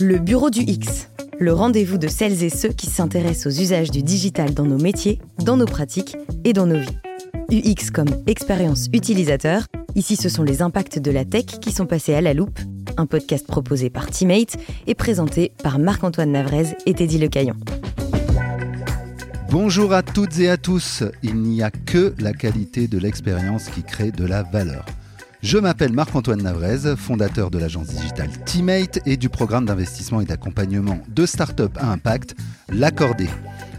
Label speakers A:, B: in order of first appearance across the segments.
A: Le Bureau du X, le rendez-vous de celles et ceux qui s'intéressent aux usages du digital dans nos métiers, dans nos pratiques et dans nos vies. UX comme expérience utilisateur, ici ce sont les impacts de la tech qui sont passés à la loupe, un podcast proposé par Teammate et présenté par Marc-Antoine Navrez et Teddy Lecaillon.
B: Bonjour à toutes et à tous, il n'y a que la qualité de l'expérience qui crée de la valeur. Je m'appelle Marc-Antoine Navrez, fondateur de l'agence digitale Teammate et du programme d'investissement et d'accompagnement de start-up à impact, l'Accordé.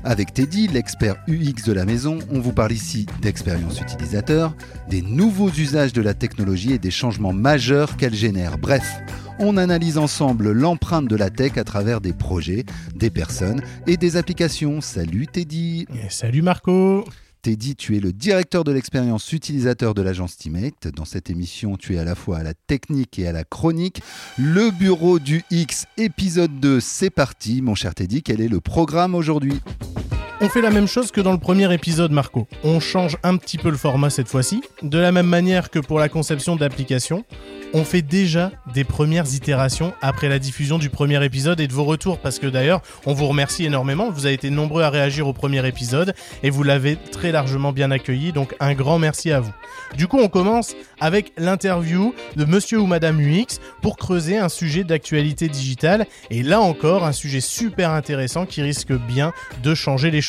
B: Avec Teddy, l'expert UX de la maison, on vous parle ici d'expérience utilisateur, des nouveaux usages de la technologie et des changements majeurs qu'elle génère. Bref, on analyse ensemble l'empreinte de la tech à travers des projets, des personnes et des applications. Salut Teddy
C: Salut Marco
B: Teddy, tu es le directeur de l'expérience utilisateur de l'agence Teammate. Dans cette émission, tu es à la fois à la technique et à la chronique. Le bureau du X, épisode 2, c'est parti. Mon cher Teddy, quel est le programme aujourd'hui?
C: On fait la même chose que dans le premier épisode, Marco. On change un petit peu le format cette fois-ci. De la même manière que pour la conception d'applications, on fait déjà des premières itérations après la diffusion du premier épisode et de vos retours parce que d'ailleurs on vous remercie énormément, vous avez été nombreux à réagir au premier épisode et vous l'avez très largement bien accueilli donc un grand merci à vous. Du coup on commence avec l'interview de monsieur ou madame UX pour creuser un sujet d'actualité digitale et là encore un sujet super intéressant qui risque bien de changer les choses.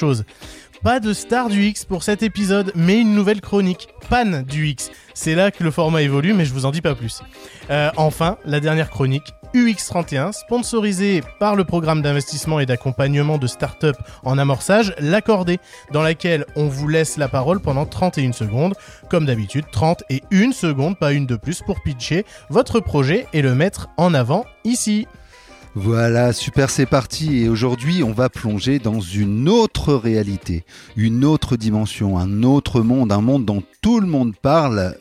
C: Pas de star du X pour cet épisode, mais une nouvelle chronique, Pan du X. C'est là que le format évolue, mais je vous en dis pas plus. Euh, enfin, la dernière chronique, UX31, sponsorisée par le programme d'investissement et d'accompagnement de start-up en amorçage, l'accordé, dans laquelle on vous laisse la parole pendant 31 secondes. Comme d'habitude, 30 et 1 seconde, pas une de plus, pour pitcher votre projet et le mettre en avant ici.
B: Voilà, super, c'est parti. Et aujourd'hui, on va plonger dans une autre réalité, une autre dimension, un autre monde, un monde dont tout le monde parle,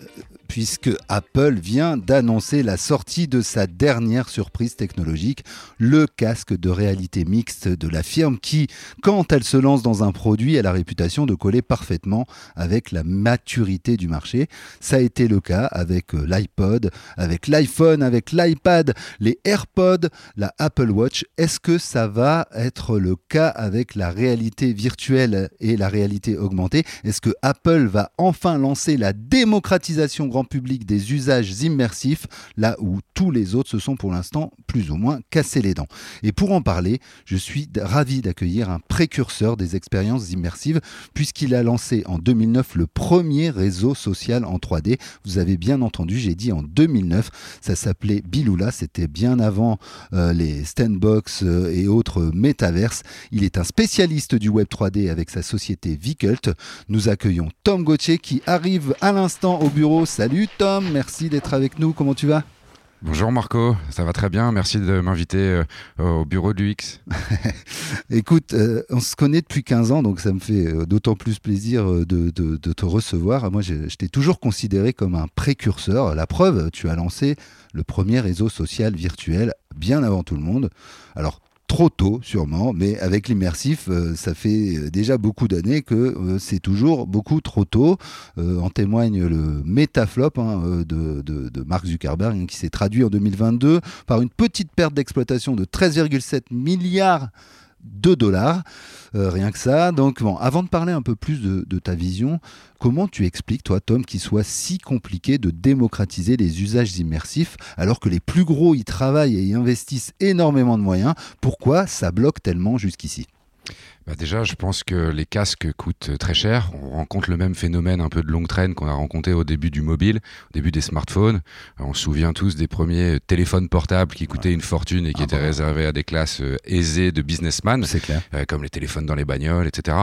B: puisque Apple vient d'annoncer la sortie de sa dernière surprise technologique, le casque de réalité mixte de la firme qui, quand elle se lance dans un produit, a la réputation de coller parfaitement avec la maturité du marché. Ça a été le cas avec euh, l'iPod, avec l'iPhone, avec l'iPad, les AirPods, la Apple Watch. Est-ce que ça va être le cas avec la réalité virtuelle et la réalité augmentée? Est-ce que Apple va enfin lancer la démocratisation public des usages immersifs, là où tous les autres se sont pour l'instant plus ou moins cassés les dents. Et pour en parler, je suis ravi d'accueillir un précurseur des expériences immersives, puisqu'il a lancé en 2009 le premier réseau social en 3D. Vous avez bien entendu, j'ai dit en 2009, ça s'appelait Biloula, c'était bien avant euh, les Standbox euh, et autres métaverses. Il est un spécialiste du Web 3D avec sa société Vicult. Nous accueillons Tom Gauthier qui arrive à l'instant au bureau. Salut Salut Tom, merci d'être avec nous. Comment tu vas?
D: Bonjour Marco, ça va très bien. Merci de m'inviter euh, au bureau du X.
B: Écoute, euh, on se connaît depuis 15 ans, donc ça me fait euh, d'autant plus plaisir de, te recevoir. Moi, je, je t'ai toujours considéré comme un précurseur. La preuve, tu as lancé le premier réseau social virtuel bien avant tout le monde. Alors, trop tôt sûrement, mais avec l'immersif, euh, ça fait euh, déjà beaucoup d'années que euh, c'est toujours beaucoup trop tôt. en témoigne le métaflop hein, de, Mark Zuckerberg hein, qui s'est traduit en 2022 par une petite perte d'exploitation de 13,7 milliards 2 dollars. Euh, rien que ça. Donc, avant de parler un peu plus de, ta vision, comment tu expliques, toi, Tom, qu'il soit si compliqué de démocratiser les usages immersifs alors que les plus gros y travaillent et y investissent énormément de moyens? Pourquoi ça bloque tellement jusqu'ici?
D: Bah déjà, je pense que les casques coûtent très cher. On rencontre le même phénomène un peu de longue traîne qu'on a rencontré au début du mobile, au début des smartphones. On se souvient tous des premiers téléphones portables qui coûtaient une fortune et qui ah étaient réservés à des classes euh, aisées de businessmen,
B: clair.
D: Euh, comme les téléphones dans les bagnoles, etc.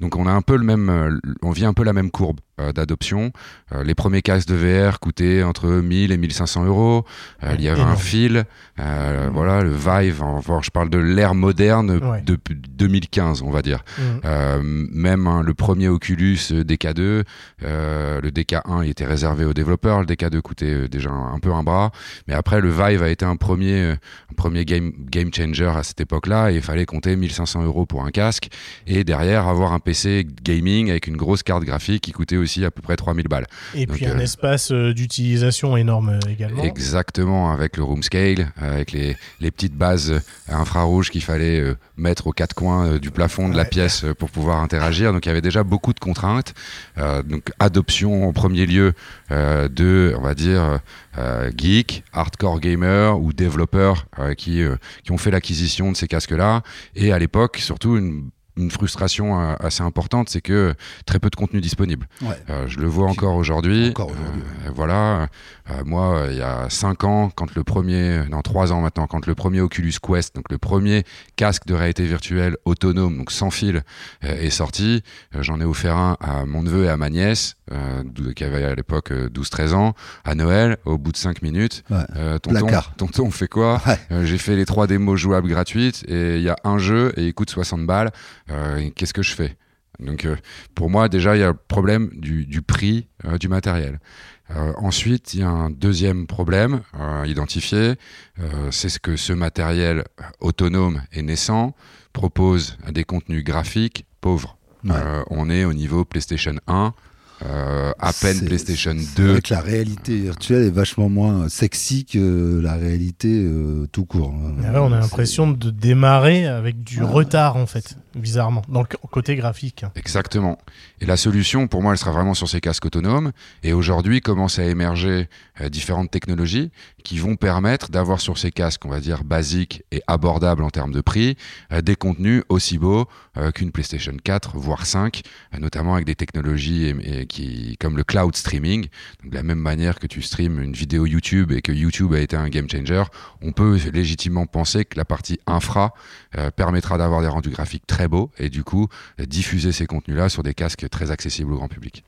D: Donc on a un peu le même, euh, on vit un peu la même courbe. Euh, d'adoption. Euh, les premiers casques de VR coûtaient entre 1000 et 1500 euros. Euh, il y avait un fil. Voilà, le Vive. je parle de l'ère moderne depuis 2015. on va dire.
C: Mhm.
D: Euh, même hein, le premier Oculus euh, DK2, euh, le DK1 il était réservé aux développeurs, le DK2 coûtait déjà un, un peu un bras, mais après le Vive a été un premier, un premier game, game changer à cette époque-là et il fallait compter 1500 euros pour un casque et derrière avoir un PC gaming avec une grosse carte graphique qui coûtait aussi à peu près 3000 balles.
C: Et
D: Donc,
C: puis un espace d'utilisation énorme également.
D: Exactement, avec le room scale, avec les, les petites bases infrarouges qu'il fallait mettre aux quatre coins du plafond de la pièce euh, pour pouvoir interagir. Donc il y avait déjà beaucoup de contraintes. Euh, donc adoption en premier lieu euh, de, on va dire, euh, geeks, hardcore gamers ou développeurs euh, qui, euh, qui ont fait l'acquisition de ces casques-là. Et à l'époque, surtout une une frustration euh, assez importante, c'est que très peu de contenu disponible.
B: Ouais.
D: Euh, je le vois encore aujourd'hui.
B: Encore aujourd'hui,
D: Euh, voilà. Euh, moi, il y a 5 ans, quand le premier, non 3 ans maintenant, quand le premier Oculus Quest, donc le premier casque de réalité virtuelle autonome, donc sans fil, est sorti, j'en ai offert un à mon neveu et à ma nièce, euh, qui avait à l'époque euh, 12-13 ans, à Noël, au bout de 5 minutes.
B: Ouais.
D: Euh, tonton,
B: Placard.
D: tonton, on fait quoi
B: Ouais.
D: Euh, J'ai fait les trois démos jouables gratuites et il y a un jeu et il coûte 60 balles. Euh, Qu'est-ce que je fais? Donc, euh, pour moi, déjà, il y a le problème du, du prix euh, du matériel. Euh, ensuite, il y a un deuxième problème euh, identifié, euh, c'est ce que ce matériel autonome et naissant propose des contenus graphiques pauvres.
B: Ouais.
D: Euh, on est au niveau PlayStation 1, euh, à peine PlayStation
B: C'est
D: 2.
B: vrai que la réalité virtuelle est vachement moins sexy que la réalité euh, tout court. hein.
C: Ah ouais, on a l'impression de démarrer avec du
B: Ouais.
C: retard en fait, bizarrement, dans le côté graphique.
D: Exactement. Et la solution, pour moi, elle sera vraiment sur ces casques autonomes. Et aujourd'hui, commencent à émerger euh, différentes technologies qui vont permettre d'avoir sur ces casques, on va dire, basiques et abordables en termes de prix, euh, des contenus aussi beaux euh, qu'une PlayStation 4, voire 5, euh, notamment avec des technologies et- qui, comme le cloud streaming. De la même manière que tu streams une vidéo YouTube et que YouTube a été un game changer, on peut légitimement penser que la partie infra permettra d'avoir des rendus graphiques très beaux et du coup diffuser ces contenus-là sur des casques très accessibles au grand public.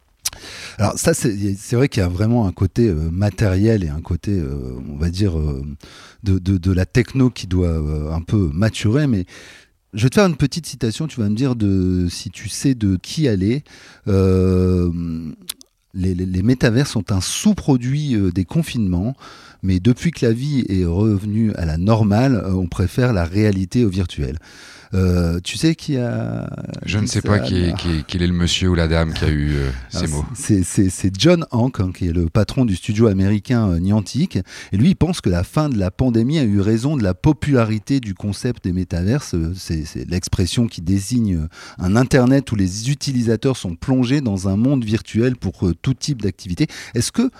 B: Alors ça, c'est vrai qu'il y a vraiment un côté euh, matériel et un côté, euh, on va dire, euh, de, la techno qui doit un peu maturer, mais je vais te faire une petite citation, tu vas me dire de, si tu sais de qui. Euh, les, métavers sont un sous-produit des confinements, mais depuis que la vie est revenue à la normale, on préfère la réalité au virtuel. Euh, tu sais qui a...
D: Je ne sais
B: ça,
D: pas qui est,
B: là
D: qui est- le monsieur ou la dame qui a eu euh, ces mots.
B: c'est- John Hank, hein, qui est le patron du studio américain euh, Niantic. Et lui, il pense que la fin de la pandémie a eu raison de la popularité du concept des métaverses. C'est l'expression qui désigne un Internet où les utilisateurs sont plongés dans un monde virtuel pour tout type d'activité. Est-ce que,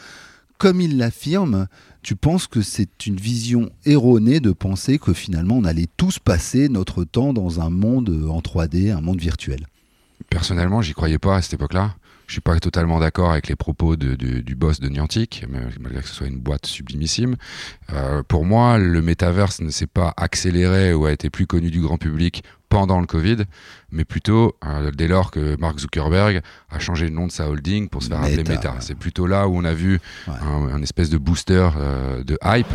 B: comme il l'affirme, tu penses que c'est une vision erronée de penser que finalement on allait tous passer notre temps dans un monde euh, en 3D, un monde virtuel?
D: Personnellement, j'y croyais pas à cette époque-là. Je suis pas totalement d'accord avec les propos du boss de Niantic, malgré que ce soit une boîte sublimissime. Euh, pour moi, le métaverse ne s'est pas accéléré ou a été plus connu du grand public pendant le Covid, mais plutôt euh, dès lors que Mark Zuckerberg a changé le nom de sa holding pour se faire appeler
B: Meta.
D: C'est plutôt là où on a vu
B: Ouais.
D: un, un espèce de booster euh, de hype.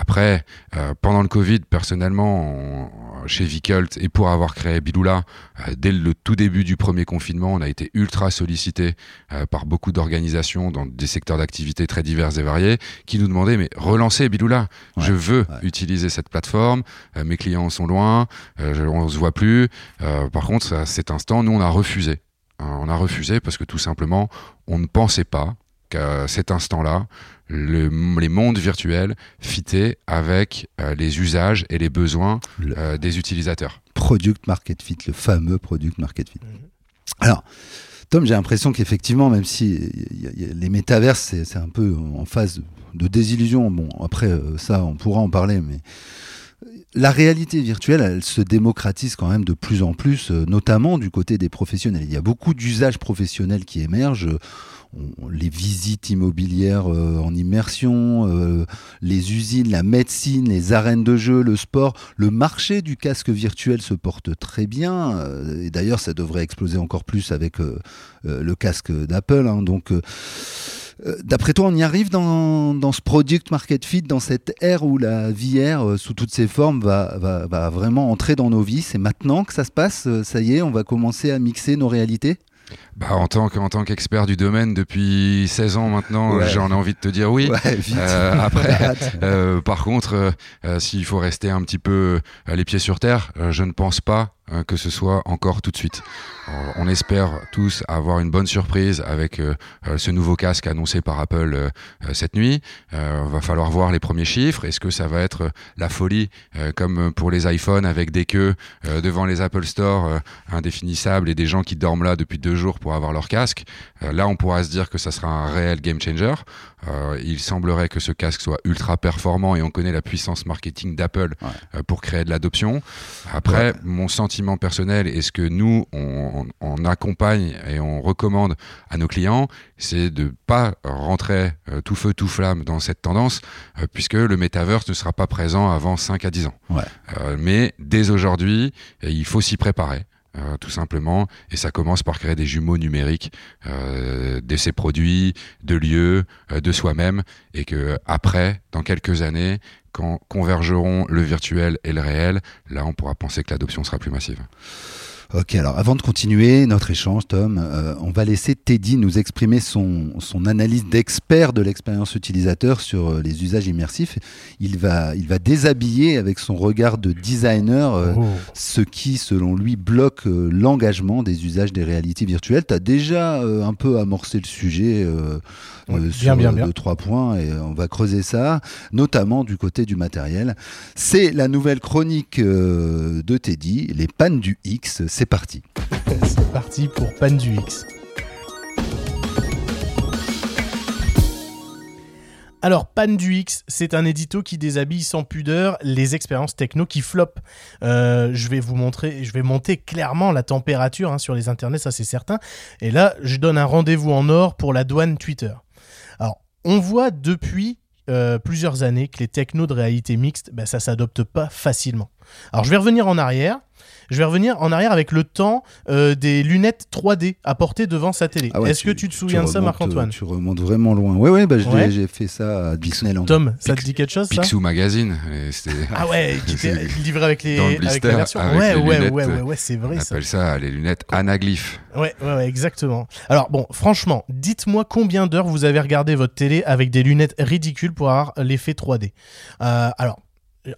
D: Après, euh, pendant le Covid, personnellement, on- chez Vicult et pour avoir créé Biloula, dès le tout début du premier confinement, on a été ultra sollicité par beaucoup d'organisations dans des secteurs d'activité très divers et variés qui nous demandaient mais relancez Biloula,
B: Ouais,
D: je veux
B: ouais.
D: utiliser cette plateforme, mes clients sont loin, on se voit plus. Euh, par contre, à cet instant, nous on a refusé. Euh, on a refusé parce que tout simplement, on ne pensait pas qu'à cet instant-là, le- les mondes virtuels fitaient avec euh, les usages et les besoins
B: Le-
D: euh, des utilisateurs.
B: Product Market Fit, le fameux Product Market Fit.
C: Mhm.
B: Alors, Tom, j'ai l'impression qu'effectivement, même si y a- y a- les métaverses, c'est c'est un peu en phase de, de désillusion, bon, après, euh, ça, on pourra en parler, mais la réalité virtuelle, elle se démocratise quand même de plus en plus, euh, notamment du côté des professionnels. Il y a beaucoup d'usages professionnels qui émergent. Les visites immobilières euh, en immersion, euh, les usines, la médecine, les arènes de jeu, le sport, le marché du casque virtuel se porte très bien. et d'ailleurs, ça devrait exploser encore plus avec le casque d'Apple. hein. donc, D'après toi, on y arrive dans, ce product market fit, dans cette ère où la VR, euh, sous toutes ses formes, va, va, va vraiment entrer dans nos vies? C'est maintenant que ça se passe? Euh, Ça y est, on va commencer à mixer nos réalités?
D: Bah, en tant qu'expert du domaine depuis 16 ans maintenant,
B: Ouais.
D: j'en ai envie de te dire oui.
B: Ouais.
D: Euh, après. Euh, par contre, euh, s'il faut rester un petit peu les pieds sur terre, je ne pense pas que ce soit encore tout de suite. On espère tous avoir une bonne surprise avec ce nouveau casque annoncé par Apple cette nuit. Euh, va falloir voir les premiers chiffres. Est-ce que ça va être la folie comme pour les iPhones avec des queues devant les Apple Store indéfinissables et des gens qui dorment là depuis deux jours pour avoir leur casque Euh, Là, on pourra se dire que ça sera un réel game changer. Euh, il semblerait que ce casque soit ultra performant et on connaît la puissance marketing d'Apple
B: Ouais.
D: euh, pour créer de l'adoption. Après, mon sentiment personnel et ce que nous, on, on accompagne et on recommande à nos clients, c'est de pas rentrer tout feu, tout flamme dans cette tendance, puisque le metaverse ne sera pas présent avant 5 à 10 ans.
B: Ouais.
D: Mais dès aujourd'hui, il faut s'y préparer. Euh, tout simplement, et ça commence par créer des jumeaux numériques euh, de ces produits, de lieux, euh, de soi-même, et que après, dans quelques années, quand convergeront le virtuel et le réel, là, on pourra penser que l'adoption sera plus massive.
B: Ok, alors avant de continuer notre échange, Tom, euh, on va laisser Teddy nous exprimer son, son analyse d'expert de l'expérience utilisateur sur euh, les usages immersifs. Il va, il va déshabiller avec son regard de designer euh,
C: Oh.
B: ce qui, selon lui, bloque l'engagement des usages des réalités virtuelles. Tu as déjà un peu amorcé le sujet
C: bien,
B: sur
C: bien, bien.
B: deux, trois points et on va creuser ça, notamment du côté du matériel. C'est la nouvelle chronique de Teddy, les pannes du X. C'est parti.
C: C'est parti pour Pan du X. Alors, Pan du X, c'est un édito qui déshabille sans pudeur les expériences techno qui flopent. Euh, je vais vous montrer, je vais monter clairement la température hein, sur les internets, ça c'est certain. Et là, je donne un rendez-vous en or pour la douane Twitter. Alors, on voit depuis euh, plusieurs années que les technos de réalité mixte, ben, ça s'adopte pas facilement. Alors, je vais revenir en arrière. Je vais revenir en arrière avec le temps euh, des lunettes 3D à porter devant sa télé.
B: Ah ouais,
C: Est-ce que tu te souviens de ça, Marc-Antoine
B: euh, Tu remontes vraiment loin. Oui, oui, bah,
C: Ouais.
B: j'ai fait ça à Disneyland.
C: Tom, ça te dit quelque chose ça
D: Picsou Magazine,
C: Ah ouais, qui était livré avec les,
D: dans le
C: avec
D: blister,
C: la version.
D: avec
C: ouais,
D: les
C: ouais,
D: lunettes,
C: ouais, ouais, ouais, c'est
D: on
C: vrai ça.
D: appelle ça les lunettes anaglyphes.
C: Ouais, ouais, ouais, exactement. Alors bon, franchement, dites-moi combien d'heures vous avez regardé votre télé avec des lunettes ridicules pour avoir l'effet 3D. Euh, alors.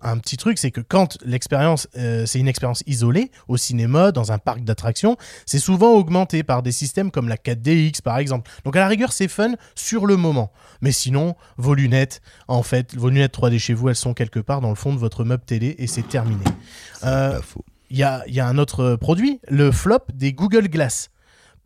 C: Un petit truc, c'est que quand l'expérience, euh, c'est une expérience isolée, au cinéma, dans un parc d'attractions, c'est souvent augmenté par des systèmes comme la 4DX par exemple. Donc à la rigueur, c'est fun sur le moment. Mais sinon, vos lunettes, en fait, vos lunettes 3D chez vous, elles sont quelque part dans le fond de votre meuble télé et c'est terminé. Euh. Il y a, il y a un autre produit, le flop des Google Glass.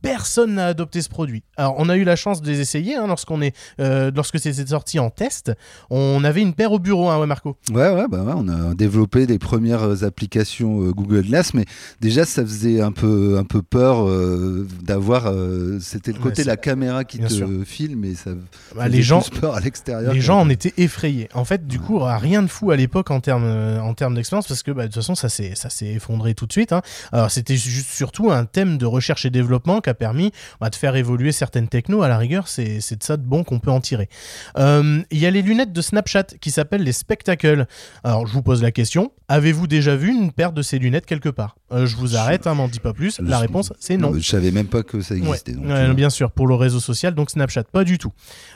C: Personne n'a adopté ce produit. Alors, on a eu la chance de les essayer hein, lorsqu'on est, euh, lorsque c'était sorti en test. On avait une paire au bureau, hein, ouais, Marco.
B: Ouais, ouais, bah ouais, on a développé des premières applications euh, Google Glass, mais déjà ça faisait un peu, un peu peur euh, d'avoir. euh, C'était le côté de la caméra qui
C: bien
B: te
C: sûr.
B: filme et ça.
C: Bah,
B: faisait
C: les gens,
B: peur à l'extérieur.
C: les gens en étaient effrayés. En fait, du coup, rien de fou à l'époque en termes, euh, en termes d'expérience, parce que bah, de toute façon, ça s'est, ça s'est effondré tout de suite. hein. Alors, c'était juste surtout un thème de recherche et développement qui a permis bah, de faire évoluer certaines technos. À la rigueur, c'est, de ça de bon qu'on peut en tirer. Euh, Il y a les lunettes de Snapchat qui s'appellent les Spectacles. Alors, je vous pose la question avez-vous déjà vu une paire de ces lunettes quelque part? Euh, Je vous arrête, hein, m'en dis pas plus. La réponse, c'est non.
B: Je savais même pas que ça
C: Ouais,
B: existait. donc,
C: ouais,
B: euh,
C: bien sûr, pour le réseau social, donc Snapchat, pas du tout.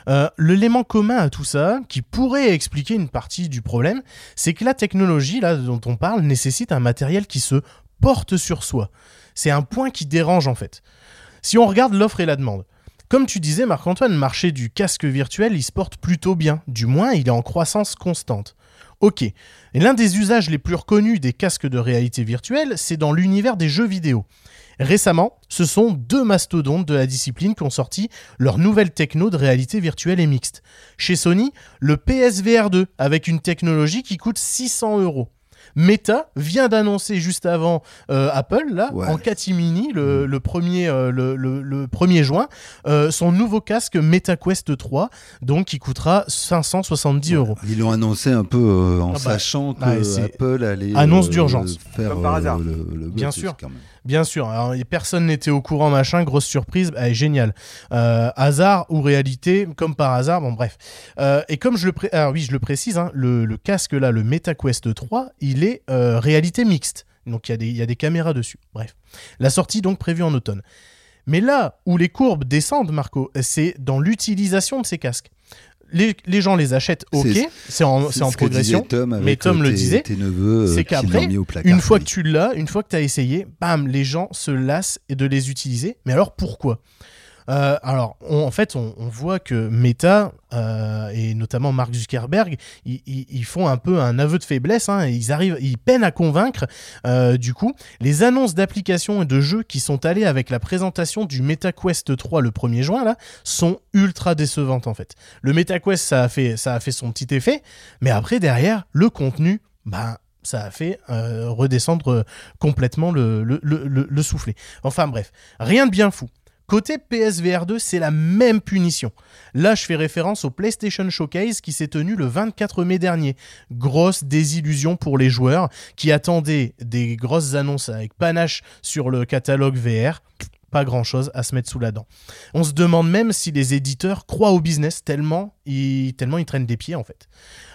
C: Euh, L'élément commun à tout ça, qui pourrait expliquer une partie du problème, c'est que la technologie là dont on parle nécessite un matériel qui se porte sur soi. C'est un point qui dérange en fait. Si on regarde l'offre et la demande, comme tu disais Marc-Antoine, le marché du casque virtuel, il se porte plutôt bien. Du moins, il est en croissance constante. Ok. Et l'un des usages les plus reconnus des casques de réalité virtuelle, c'est dans l'univers des jeux vidéo. Récemment, ce sont deux mastodontes de la discipline qui ont sorti leur nouvelle techno de réalité virtuelle et mixte. Chez Sony, le PSVR 2, avec une technologie qui coûte 600 euros. Meta vient d'annoncer juste avant euh, Apple, là,
B: Ouais.
C: en catimini, le, le, premier, euh, le, le- le 1er juin, euh, son nouveau casque MetaQuest 3, donc qui coûtera 570 euros.
B: Ils l'ont annoncé un peu euh, en
C: Ah bah,
B: sachant que
C: bah, c'est-
B: Apple allait
C: Annonce
B: euh,
C: d'urgence.
B: faire
E: Comme par
B: euh,
E: hasard.
B: le, le
C: Bien sûr.
B: quand même.
C: Bien sûr, y- personne n'était au courant, machin, grosse surprise, génial. Euh, hasard ou réalité, comme par hasard, bon bref. Euh, et comme je le, le précise, hein, le, casque là, le MetaQuest 3, il est euh, réalité mixte. Donc il y a des caméras dessus. Bref. La sortie donc prévue en automne. Mais là où les courbes descendent, Marco, c'est dans l'utilisation de ces casques. Les, les gens les achètent, ok,
B: C'est-
C: en, progression.
B: Tom
C: mais Tom
B: euh,
C: le disait,
B: tes neveux euh,
C: c'est qu'après. Une fois que tu l'as, une fois que tu as essayé, bam, les gens se lassent de les utiliser. Mais alors pourquoi? Euh, alors, en fait, on, voit que Meta euh, et notamment Mark Zuckerberg, ils, font un peu un aveu de faiblesse. hein, ils arrivent, ils peinent à convaincre. euh, du coup, les annonces d'applications et de jeux qui sont allées avec la présentation du MetaQuest 3 le 1er juin là sont ultra décevantes en fait. Le MetaQuest, ça a fait, ça a fait son petit effet, mais après derrière, le contenu, ben ça a fait redescendre complètement le, le- le soufflet. Enfin bref, rien de bien fou. Côté PSVR 2, c'est la même punition. Là, je fais référence au PlayStation Showcase qui s'est tenu le 24 mai dernier. Grosse désillusion pour les joueurs qui attendaient des grosses annonces avec panache sur le catalogue VR. Pas grand chose à se mettre sous la dent. On se demande même si les éditeurs croient au business tellement ils, tellement ils traînent des pieds en fait.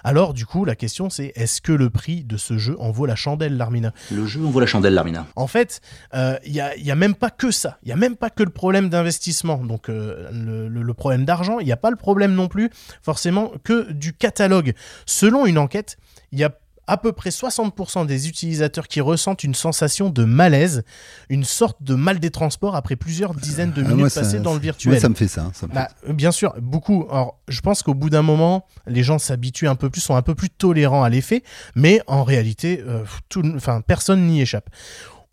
C: Alors du coup la question c'est est-ce que le prix de ce jeu en vaut la chandelle Larmina?
E: Le jeu en vaut la chandelle, Larmina.
C: En fait il n'y a, y a même pas que ça, il n'y a même pas que le problème d'investissement, donc euh, le, le- le problème d'argent, il n'y a pas le problème non plus forcément que du catalogue. Selon une enquête, il y a à peu près 60% des utilisateurs qui ressentent une sensation de malaise, une sorte de mal des transports après plusieurs dizaines de
B: Ah,
C: minutes
B: ça-
C: passées dans le
B: Moi,
C: virtuel.
B: ça me fait ça. ça me fait
C: Bah, euh, bien sûr, beaucoup. Alors, je pense qu'au bout d'un moment, les gens s'habituent un peu plus, sont un peu plus tolérants à l'effet, mais en réalité, euh, tout, enfin, personne n'y échappe.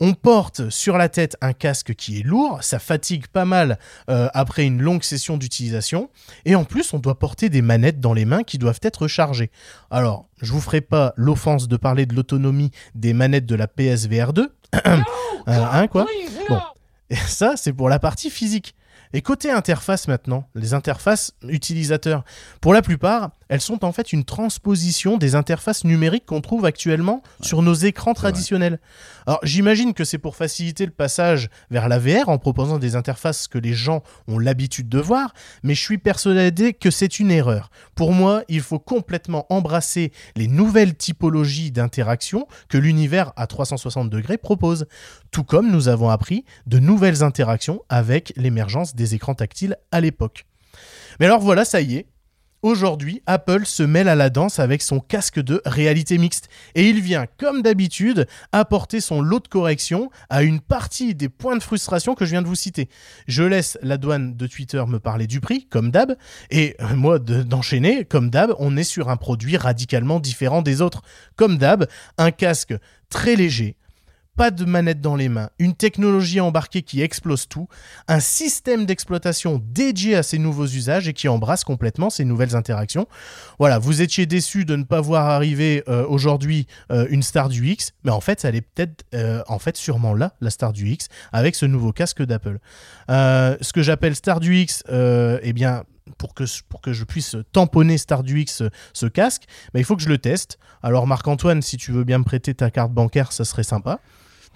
C: On porte sur la tête un casque qui est lourd, ça fatigue pas mal euh, après une longue session d'utilisation, et en plus on doit porter des manettes dans les mains qui doivent être chargées. Alors, je vous ferai pas l'offense de parler de l'autonomie des manettes de la PSVR 2, Euh, hein, quoi? Bon, et ça c'est pour la partie physique. Et côté interface maintenant, les interfaces utilisateurs, pour la plupart, elles sont en fait une transposition des interfaces numériques qu'on trouve actuellement sur nos écrans
B: vrai.
C: traditionnels. Alors j'imagine que c'est pour faciliter le passage vers la VR en proposant des interfaces que les gens ont l'habitude de voir, mais je suis persuadé que c'est une erreur. Pour moi, il faut complètement embrasser les nouvelles typologies d'interaction que l'univers à 360 degrés propose, tout comme nous avons appris de nouvelles interactions avec l'émergence des écrans tactiles à l'époque. Mais alors voilà, ça y est. Aujourd'hui, Apple se mêle à la danse avec son casque de réalité mixte et il vient, comme d'habitude, apporter son lot de corrections à une partie des points de frustration que je viens de vous citer. Je laisse la douane de Twitter me parler du prix, comme d'hab, et euh, moi de- d'enchaîner, comme d'hab, on est sur un produit radicalement différent des autres. Comme d'hab, un casque très léger, pas de manette dans les mains, une technologie embarquée qui explose tout, un système d'exploitation dédié à ces nouveaux usages et qui embrasse complètement ces nouvelles interactions. Voilà, vous étiez déçu de ne pas voir arriver euh, aujourd'hui euh, une star du X, mais en fait, elle est peut-être, euh, en fait, sûrement là, la star du X, avec ce nouveau casque d'Apple. Ce que j'appelle star du X, eh bien, pour que, pour que je puisse tamponner Star du X ce, ce casque, bah, il faut que je le teste. Alors Marc-Antoine, si tu veux bien me prêter ta carte bancaire, ça serait sympa.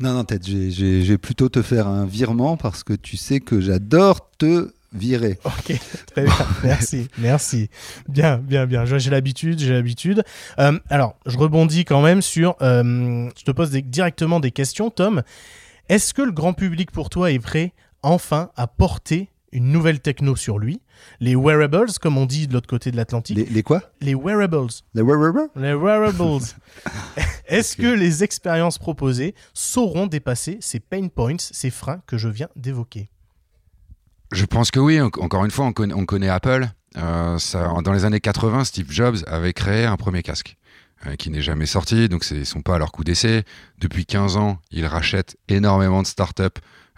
B: Non, non, tête, j'ai- j'ai j'ai plutôt te faire un virement parce que tu sais que j'adore te virer.
C: Ok, très bien. Merci, merci. Bien, bien, bien. J'ai j'ai l'habitude, j'ai l'habitude. Euh, alors, je rebondis quand même sur. euh, je te pose des- directement des questions, Tom. Est-ce que le grand public pour toi est prêt enfin à porter une nouvelle techno sur lui Les wearables, comme on dit de l'autre côté de l'Atlantique.
B: Les, les quoi?
C: Les wearables.
B: Les wearables?
C: Les wearables. Est-ce que les expériences proposées sauront dépasser ces pain points, ces freins que je viens d'évoquer?
D: Je pense que oui. En- Encore une fois, on connaît, on connaît Apple. Euh, ça, dans les années 80, Steve Jobs avait créé un premier casque euh, qui n'est jamais sorti, donc ils sont pas à leur coup d'essai. Depuis 15 ans, ils rachètent énormément de startups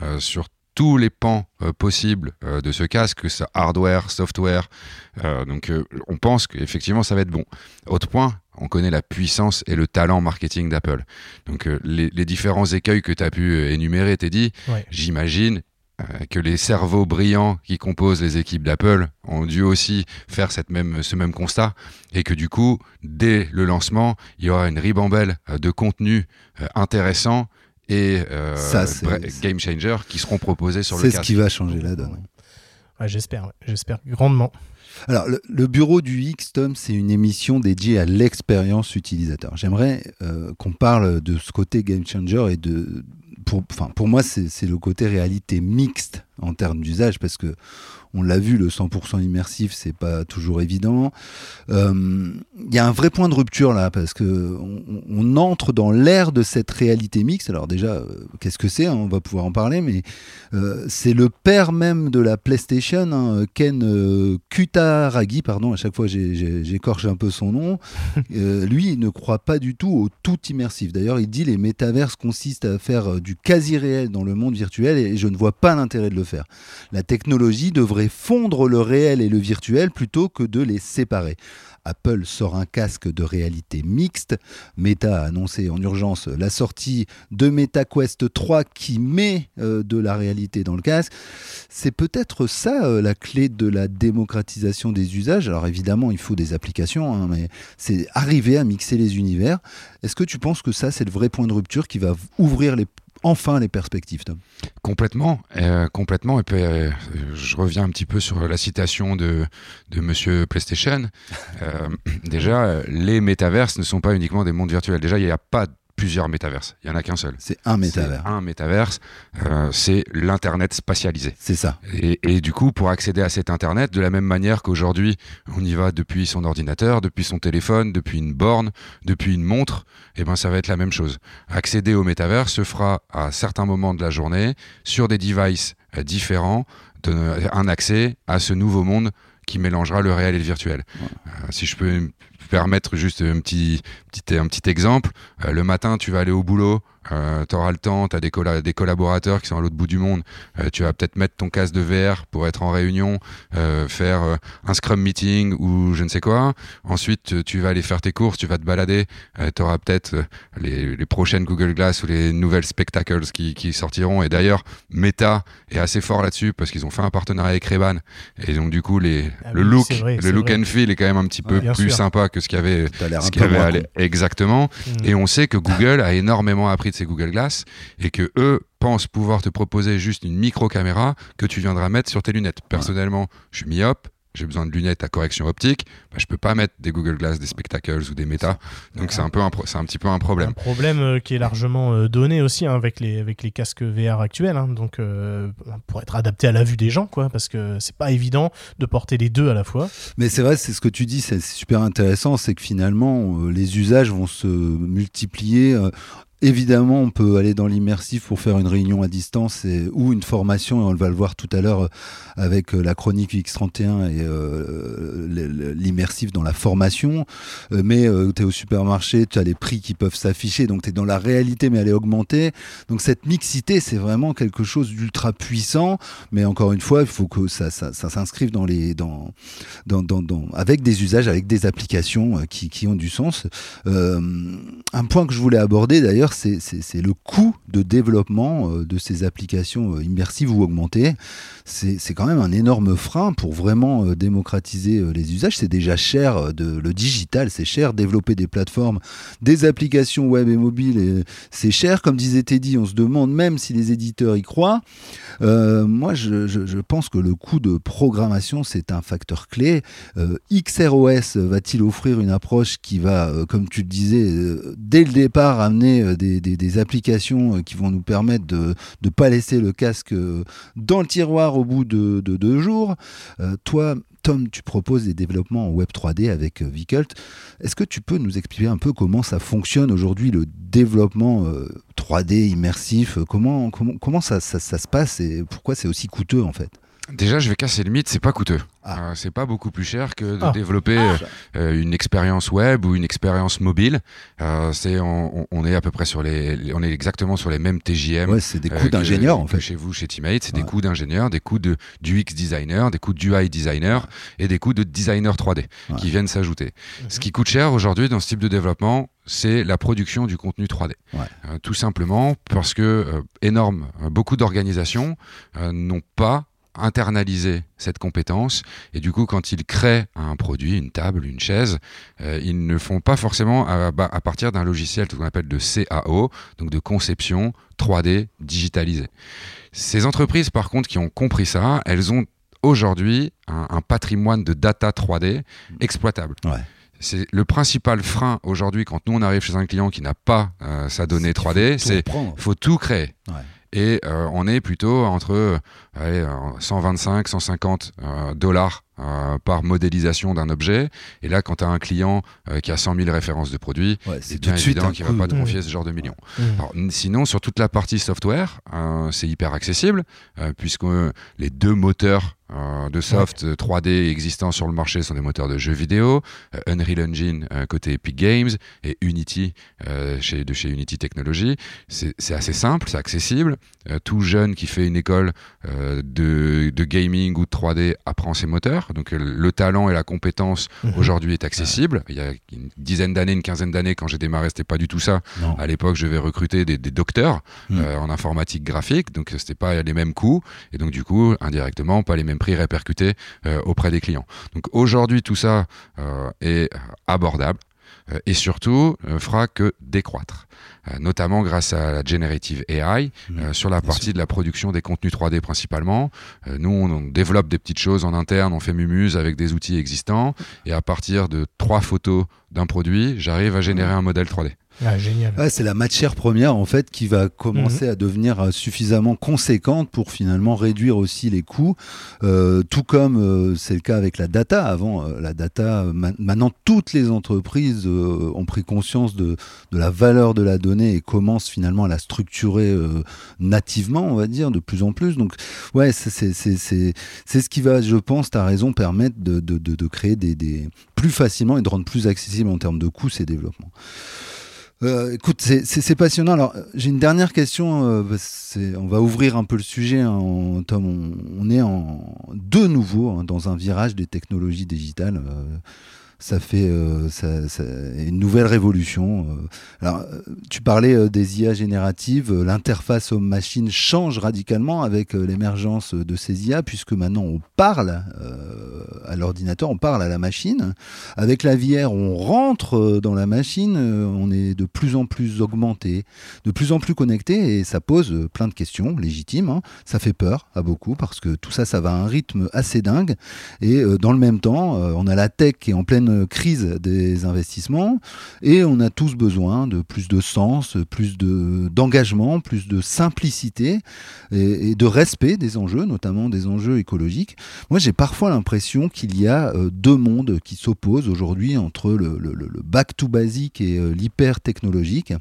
D: euh, sur tous les pans euh, possibles euh, de ce casque, que ce soit hardware, software. Euh, donc on pense qu'effectivement ça va être bon. Autre point, on connaît la puissance et le talent marketing d'Apple. Donc les, les différents écueils que tu as pu énumérer, t'es dit,
C: Ouais.
D: j'imagine que les cerveaux brillants qui composent les équipes d'Apple ont dû aussi faire cette même, ce même constat et que du coup, dès le lancement, il y aura une ribambelle de contenu intéressant et Game Changer qui seront proposés sur le
B: casque. C'est ce qui va changer la donne.
C: j'espère, j'espère grandement.
B: Alors, le, bureau du X, Tom, c'est une émission dédiée à l'expérience utilisateur. J'aimerais qu'on parle de ce côté game changer et de, pour, pour moi, c'est le côté réalité mixte en termes d'usage parce que on l'a vu, le 100% immersif, c'est pas toujours évident. Il euh, y a un vrai point de rupture là, parce que on, entre dans l'ère de cette réalité mixte. Alors déjà, euh, qu'est-ce que c'est hein, On va pouvoir en parler, mais euh, c'est le père même de la PlayStation, hein, Ken Kutaragi, pardon, à chaque fois j'écorche un peu son nom. lui, il ne croit pas du tout au tout immersif. D'ailleurs, il dit les métaverses consistent à faire du quasi réel dans le monde virtuel et je ne vois pas l'intérêt de le faire. La technologie devrait fondre le réel et le virtuel plutôt que de les séparer. Apple sort un casque de réalité mixte. Meta a annoncé en urgence la sortie de MetaQuest 3 qui met euh, de la réalité dans le casque. C'est peut-être ça euh, la clé de la démocratisation des usages. Alors évidemment, il faut des applications, hein, mais c'est arriver à mixer les univers. Est-ce que tu penses que ça, c'est le vrai point de rupture qui va ouvrir les enfin les perspectives, Tom.
D: Complètement, euh, complètement. Et puis, euh, je reviens un petit peu sur la citation de, de Monsieur PlayStation. Euh, déjà, les métaverses ne sont pas uniquement des mondes virtuels. Déjà, il n'y a pas plusieurs métaverses. Il n'y en a qu'un seul.
B: C'est un métavers.
D: Un métaverse, euh, c'est l'Internet spatialisé.
B: C'est ça.
D: Et, du coup, pour accéder à cet Internet, de la même manière qu'aujourd'hui, on y va depuis son ordinateur, depuis son téléphone, depuis une borne, depuis une montre, et eh ben ça va être la même chose. Accéder au métavers se fera à certains moments de la journée, sur des devices euh, différents, un accès à ce nouveau monde qui mélangera le réel et le virtuel. Euh, si je peux permettre juste un petit, petit, un petit exemple, euh, le matin, tu vas aller au boulot, euh, tu auras le temps, tu as des, des, collaborateurs qui sont à l'autre bout du monde, euh, tu vas peut-être mettre ton casque de VR pour être en réunion, euh, faire euh, un Scrum meeting ou je ne sais quoi. Ensuite, tu vas aller faire tes courses, tu vas te balader, tu auras peut-être les, les, prochaines Google Glass ou les nouvelles Spectacles qui, qui sortiront. Et d'ailleurs, Meta est assez fort là-dessus parce qu'ils ont fait un partenariat avec ray Et donc, du coup, les, ah le look, le look and feel est quand même un petit peu plus sympa que ce qu'il y avait, ce qu'il y avait exactement. Mm. Et on sait que Google a énormément appris de ces Google Glass et que eux pensent pouvoir te proposer juste une micro caméra que tu viendras mettre sur tes lunettes. Personnellement, je suis myope, j'ai besoin de lunettes à correction optique, bah, je peux pas mettre des Google Glass, des Spectacles ou des Meta. Donc c'est un peu un, c'est un petit peu un problème. Un
C: problème euh, qui est largement euh, donné aussi hein, avec les avec les casques VR actuels. Hein. donc euh, pour être adapté à la vue des gens, quoi, parce que c'est pas évident de porter les deux à la fois.
B: Mais c'est vrai, c'est ce que tu dis, c'est super intéressant, c'est que finalement les usages vont se multiplier Évidemment, on peut aller dans l'immersif pour faire une réunion à distance et, ou une formation, et on va le voir tout à l'heure euh, avec euh, la chronique X31 et euh, l'immersif dans la formation. mais tu es au supermarché, tu as les prix qui peuvent s'afficher, donc tu es dans la réalité, mais elle est augmentée. Donc cette mixité, c'est vraiment quelque chose d'ultra puissant, mais encore une fois, il faut que ça, ça, ça s'inscrive dans les, dans, dans, dans, dans, avec des usages, avec des applications qui, qui ont du sens. un point que je voulais aborder d'ailleurs, c'est le coût de développement euh, de ces applications euh, immersives ou augmentées. C'est quand même un énorme frein pour vraiment euh, démocratiser les usages. C'est déjà cher, de, le digital, c'est cher. Développer des plateformes, des applications web et mobiles, c'est cher. Comme disait Teddy, on se demande même si les éditeurs y croient. moi, je, pense que le coût de programmation, c'est un facteur clé. XROS va-t-il offrir une approche qui va, comme tu le disais, dès le départ amener des, applications euh, qui vont nous permettre de ne pas laisser le casque euh, dans le tiroir au bout de, deux jours. Euh, toi, Tom, tu proposes des développements en Web 3D avec Vicult. Est-ce que tu peux nous expliquer un peu comment ça fonctionne aujourd'hui, le développement 3D immersif? Comment, comment, comment ça, ça, se passe et pourquoi c'est aussi coûteux en fait?
D: Déjà, je vais casser le mythe, c'est pas coûteux. Ah. Euh, c'est pas beaucoup plus cher que de ah. développer ah. Euh, une expérience web ou une expérience mobile. Euh, c'est on, est à peu près sur les, on est exactement sur les mêmes TJM.
B: Ouais, c'est des coûts d'ingénieur en fait.
D: Chez vous, chez Teammate, c'est des coûts d'ingénieur, des coûts de du X designer, des coûts du UI designer et des coûts de designer 3D qui viennent s'ajouter. Ce qui coûte cher aujourd'hui dans ce type de développement, c'est la production du contenu 3D. tout simplement parce que énorme, beaucoup d'organisations n'ont pas internalisé cette compétence et du coup quand ils créent un produit, une table, une chaise, euh, ils ne font pas forcément à, bah, à partir d'un logiciel qu'on appelle de CAO, donc de conception 3D digitalisée. Ces entreprises par contre qui ont compris ça, elles ont aujourd'hui un, un patrimoine de data 3D exploitable.
B: Ouais.
D: C'est le principal frein aujourd'hui quand nous on arrive chez un client qui n'a pas euh, sa donnée
B: C'est qu'il
D: 3D,
B: faut tout
D: c'est faut tout créer.
B: Ouais.
D: Et euh, on est plutôt entre allez, euh, 125, 150 euh, dollars euh, par modélisation d'un objet. Et là, quand tu as un client euh, qui a 100 000 références de produits,
B: Ouais,
D: c'est
B: tout
D: bien
B: suite
D: évident qu'il ne va pas te confier ce genre de millions. Alors, sinon, sur toute la partie software, euh, c'est hyper accessible, euh, puisque euh, les deux moteurs euh, de soft euh, 3D existants sur le marché sont des moteurs de jeux vidéo, euh, Unreal Engine euh, côté Epic Games et Unity euh, chez, de chez Unity Technology. C'est assez simple, c'est accessible. Euh, tout jeune qui fait une école euh, de, de gaming ou de 3D apprend ces moteurs. Donc euh, le talent et la compétence
C: Mhm.
D: aujourd'hui est accessible. Il y a une dizaine d'années, une quinzaine d'années, quand j'ai démarré, c'était pas du tout ça.
B: Non.
D: À l'époque, je devais recruter des, des docteurs
B: Mm.
D: euh, en informatique graphique, donc c'était pas les mêmes coûts et donc du coup, indirectement, pas les mêmes prix répercutés euh, auprès des clients. Donc aujourd'hui, tout ça euh, est euh, abordable euh, et surtout euh, fera que décroître, Euh, notamment grâce à la generative AI euh, sur la partie
B: sûr.
D: de la production des contenus 3D principalement. Euh, nous, on, on développe des petites choses en interne, on fait mumuse avec des outils existants et à partir de trois photos d'un produit, j'arrive à générer un modèle 3D.
C: Ah, génial.
B: Ouais, c'est la matière première en fait qui va commencer
C: Mhm.
B: à devenir euh, suffisamment conséquente pour finalement réduire aussi les coûts, Euh, tout comme euh, c'est le cas avec la data. Avant, euh, la data, ma- maintenant toutes les entreprises euh, ont pris conscience de, de la valeur de la donnée et commencent finalement à la structurer euh, nativement, on va dire, de plus en plus. Donc, ouais, c'est ce qui va, je pense, tu as raison, permettre de, de, de, de créer des, des plus facilement et de rendre plus accessible en termes de coûts ces développements. Euh, écoute, c'est- passionnant. Alors, euh, j'ai une dernière question. euh, on va ouvrir un peu le sujet. hein, en- Tom, on, on est en, de nouveau hein, dans un virage des technologies digitales. euh, ça fait euh, une nouvelle révolution. euh. Alors, euh, tu parlais des IA génératives. L'interface homme-machine change radicalement avec l'émergence de ces IA, puisque maintenant on parle à l'ordinateur, on parle à la machine. Avec la VR, on rentre dans la machine, on est de plus en plus augmenté, de plus en plus connecté, et ça pose plein de questions légitimes. hein. Ça fait peur à beaucoup parce que tout ça, ça va à un rythme assez dingue. Et dans le même temps, on a la tech qui est en pleine crise des investissements, et on a tous besoin de plus de sens, plus de d'engagement, plus de simplicité et, de respect des enjeux, notamment des enjeux écologiques. Moi, j'ai parfois l'impression qu'il y a euh, deux mondes qui s'opposent aujourd'hui entre le, le- le- back to basic et euh, l'hyper technologique.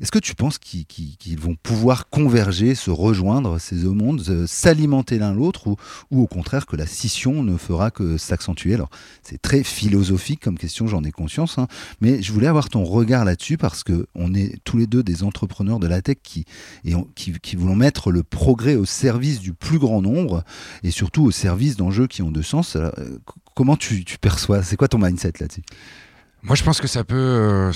B: Est-ce que tu penses qu'ils vont pouvoir converger, se rejoindre ces deux mondes, euh, s'alimenter l'un l'autre, ou, ou au contraire que la scission ne fera que s'accentuer? Alors, c'est très philosophique comme question, j'en ai conscience, hein, mais je voulais avoir ton regard là-dessus parce que on est tous les deux des entrepreneurs de la tech qui, et qui, qui voulons mettre le progrès au service du plus grand nombre et surtout au service d'enjeux qui ont de sens. Euh, comment tu, tu perçois C'est quoi ton mindset là-dessus?
D: Moi, je pense que ça peut. euh,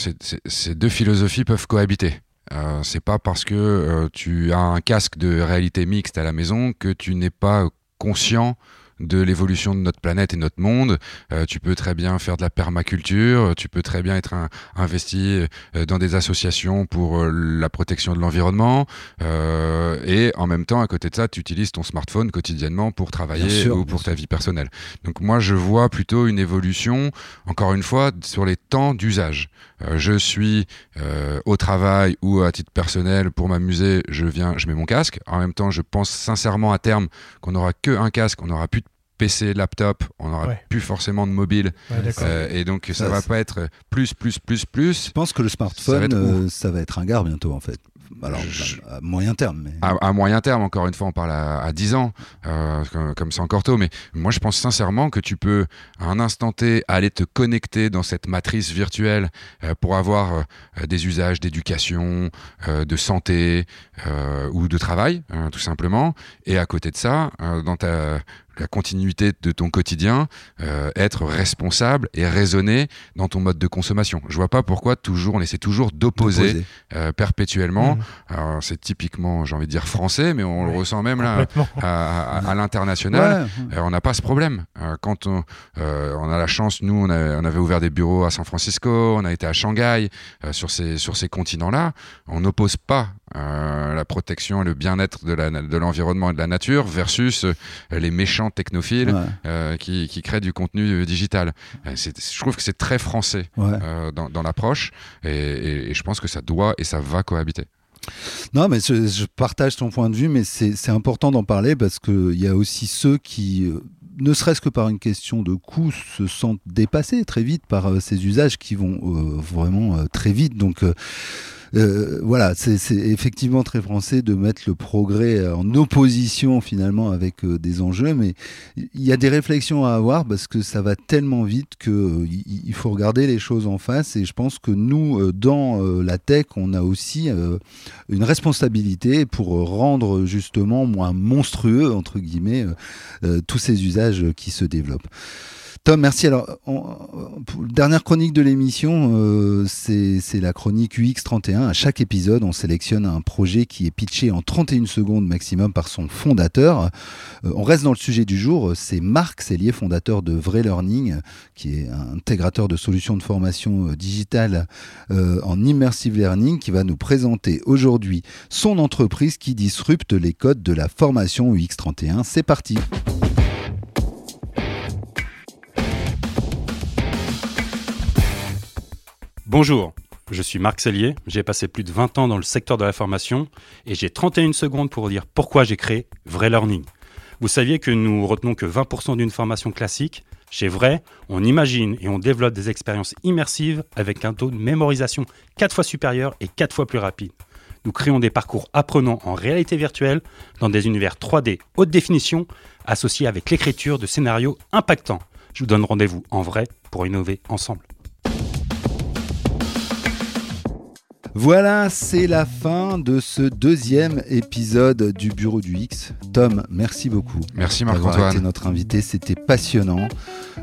D: ces deux philosophies peuvent cohabiter. Euh, c'est pas parce que tu as un casque de réalité mixte à la maison que tu n'es pas conscient de l'évolution de notre planète et notre monde. Euh, tu peux très bien faire de la permaculture, tu peux très bien être un- investi euh, dans des associations pour euh, la protection de l'environnement, euh, et en même temps, à côté de ça, tu utilises ton smartphone quotidiennement pour travailler
B: sûr,
D: ou pour ta vie personnelle. Donc moi, je vois plutôt une évolution, encore une fois, sur les temps d'usage. Euh, je suis euh, au travail ou à titre personnel pour m'amuser, je viens, je mets mon casque. En même temps, je pense sincèrement à terme qu'on n'aura que un casque, on n'aura plus de PC, laptop, on n'aura
C: Ouais.
D: plus forcément de mobile.
C: Ouais.
D: Euh, et donc, ça,
B: Ça,
D: va pas être plus, plus, plus, plus.
B: Je pense que le
D: Ça va
B: smartphone,
D: être
B: euh, ça va être un gars bientôt en fait. Alors,
D: Je-
B: à, moyen terme. Mais...
D: À, à moyen terme, encore une fois, on parle à, à 10 ans, euh, comme c'est encore tôt, mais moi je pense sincèrement que tu peux, à un instant T, aller te connecter dans cette matrice virtuelle euh, pour avoir euh, des usages d'éducation, euh, de santé euh, ou de travail, hein, tout simplement. Et à côté de ça, euh, dans ta la continuité de ton quotidien, euh, être responsable et raisonné dans ton mode de consommation. Je vois pas pourquoi toujours on essaie toujours d'opposer euh, perpétuellement. Mmh. C'est typiquement, j'ai envie de dire français, mais on le ressent même là à, l'international. Euh, on n'a pas ce problème. quand on, on, a la chance, nous, on, on, avait ouvert des bureaux à San Francisco, on a été à Shanghai, sur ces sur ces continents-là, on n'oppose pas la protection et le bien-être de l'environnement et de la nature versus les méchants technophiles euh, qui, créent du contenu euh, digital. Euh, je trouve que c'est très français dans, l'approche et, je pense que ça doit et ça va cohabiter.
B: Non, mais je, partage ton point de vue, mais c'est important d'en parler parce qu'il y a aussi ceux qui, ne serait-ce que par une question de coût, se sentent dépassés très vite par ces usages qui vont vraiment très vite. Donc, euh, voilà, c'est effectivement très français de mettre le progrès en opposition finalement avec euh, des enjeux, mais il y a des réflexions à avoir parce que ça va tellement vite qu'il euh, il faut regarder les choses en face et je pense que nous, dans la tech, on a aussi une responsabilité pour rendre justement moins monstrueux, entre guillemets, tous ces usages qui se développent. Tom, merci. Alors, dernière chronique de l'émission, euh, c'est la chronique UX31. À chaque épisode, on sélectionne un projet qui est pitché en 31 secondes maximum par son fondateur. Euh, on reste dans le sujet du jour. C'est Marc Cellier, fondateur de Vrai Learning, qui est un intégrateur de solutions de formation euh, digitale en immersive learning, qui va nous présenter aujourd'hui son entreprise qui disrupte les codes de la formation UX31. C'est parti.
E: Bonjour, je suis Marc Sellier, j'ai passé plus de 20 ans dans le secteur de la formation et j'ai 31 secondes pour vous dire pourquoi j'ai créé Vrai Learning. Vous saviez que nous retenons que 20% d'une formation classique Chez Vrai, on imagine et on développe des expériences immersives avec un taux de mémorisation 4 fois supérieur et 4 fois plus rapide. Nous créons des parcours apprenants en réalité virtuelle dans des univers 3D haute définition associés avec l'écriture de scénarios impactants. Je vous donne rendez-vous en vrai pour innover ensemble.
B: Voilà, c'est la fin de ce deuxième épisode du Bureau du X. Tom, merci beaucoup.
D: Merci Marc-Antoine.
B: été notre invité, c'était passionnant.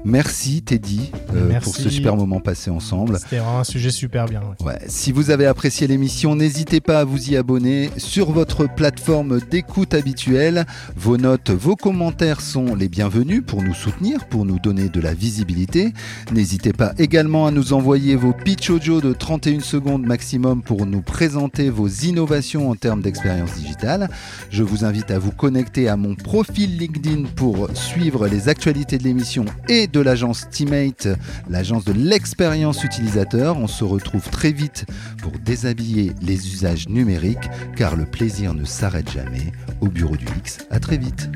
B: Merci Teddy euh, pour ce super moment passé ensemble.
C: C'était vraiment un sujet super bien.
B: Ouais. Si vous avez apprécié l'émission, n'hésitez pas à vous y abonner sur votre plateforme d'écoute habituelle. Vos notes, vos commentaires sont les bienvenus pour nous soutenir, pour nous donner de la visibilité. N'hésitez pas également à nous envoyer vos pitch audio de 31 secondes maximum pour nous présenter vos innovations en termes d'expérience digitale. Je vous invite à vous connecter à mon profil LinkedIn pour suivre les actualités de l'émission et de l'agence Teammate, l'agence de l'expérience utilisateur. On se retrouve très vite pour déshabiller les usages numériques car le plaisir ne s'arrête jamais au bureau du X. À très vite.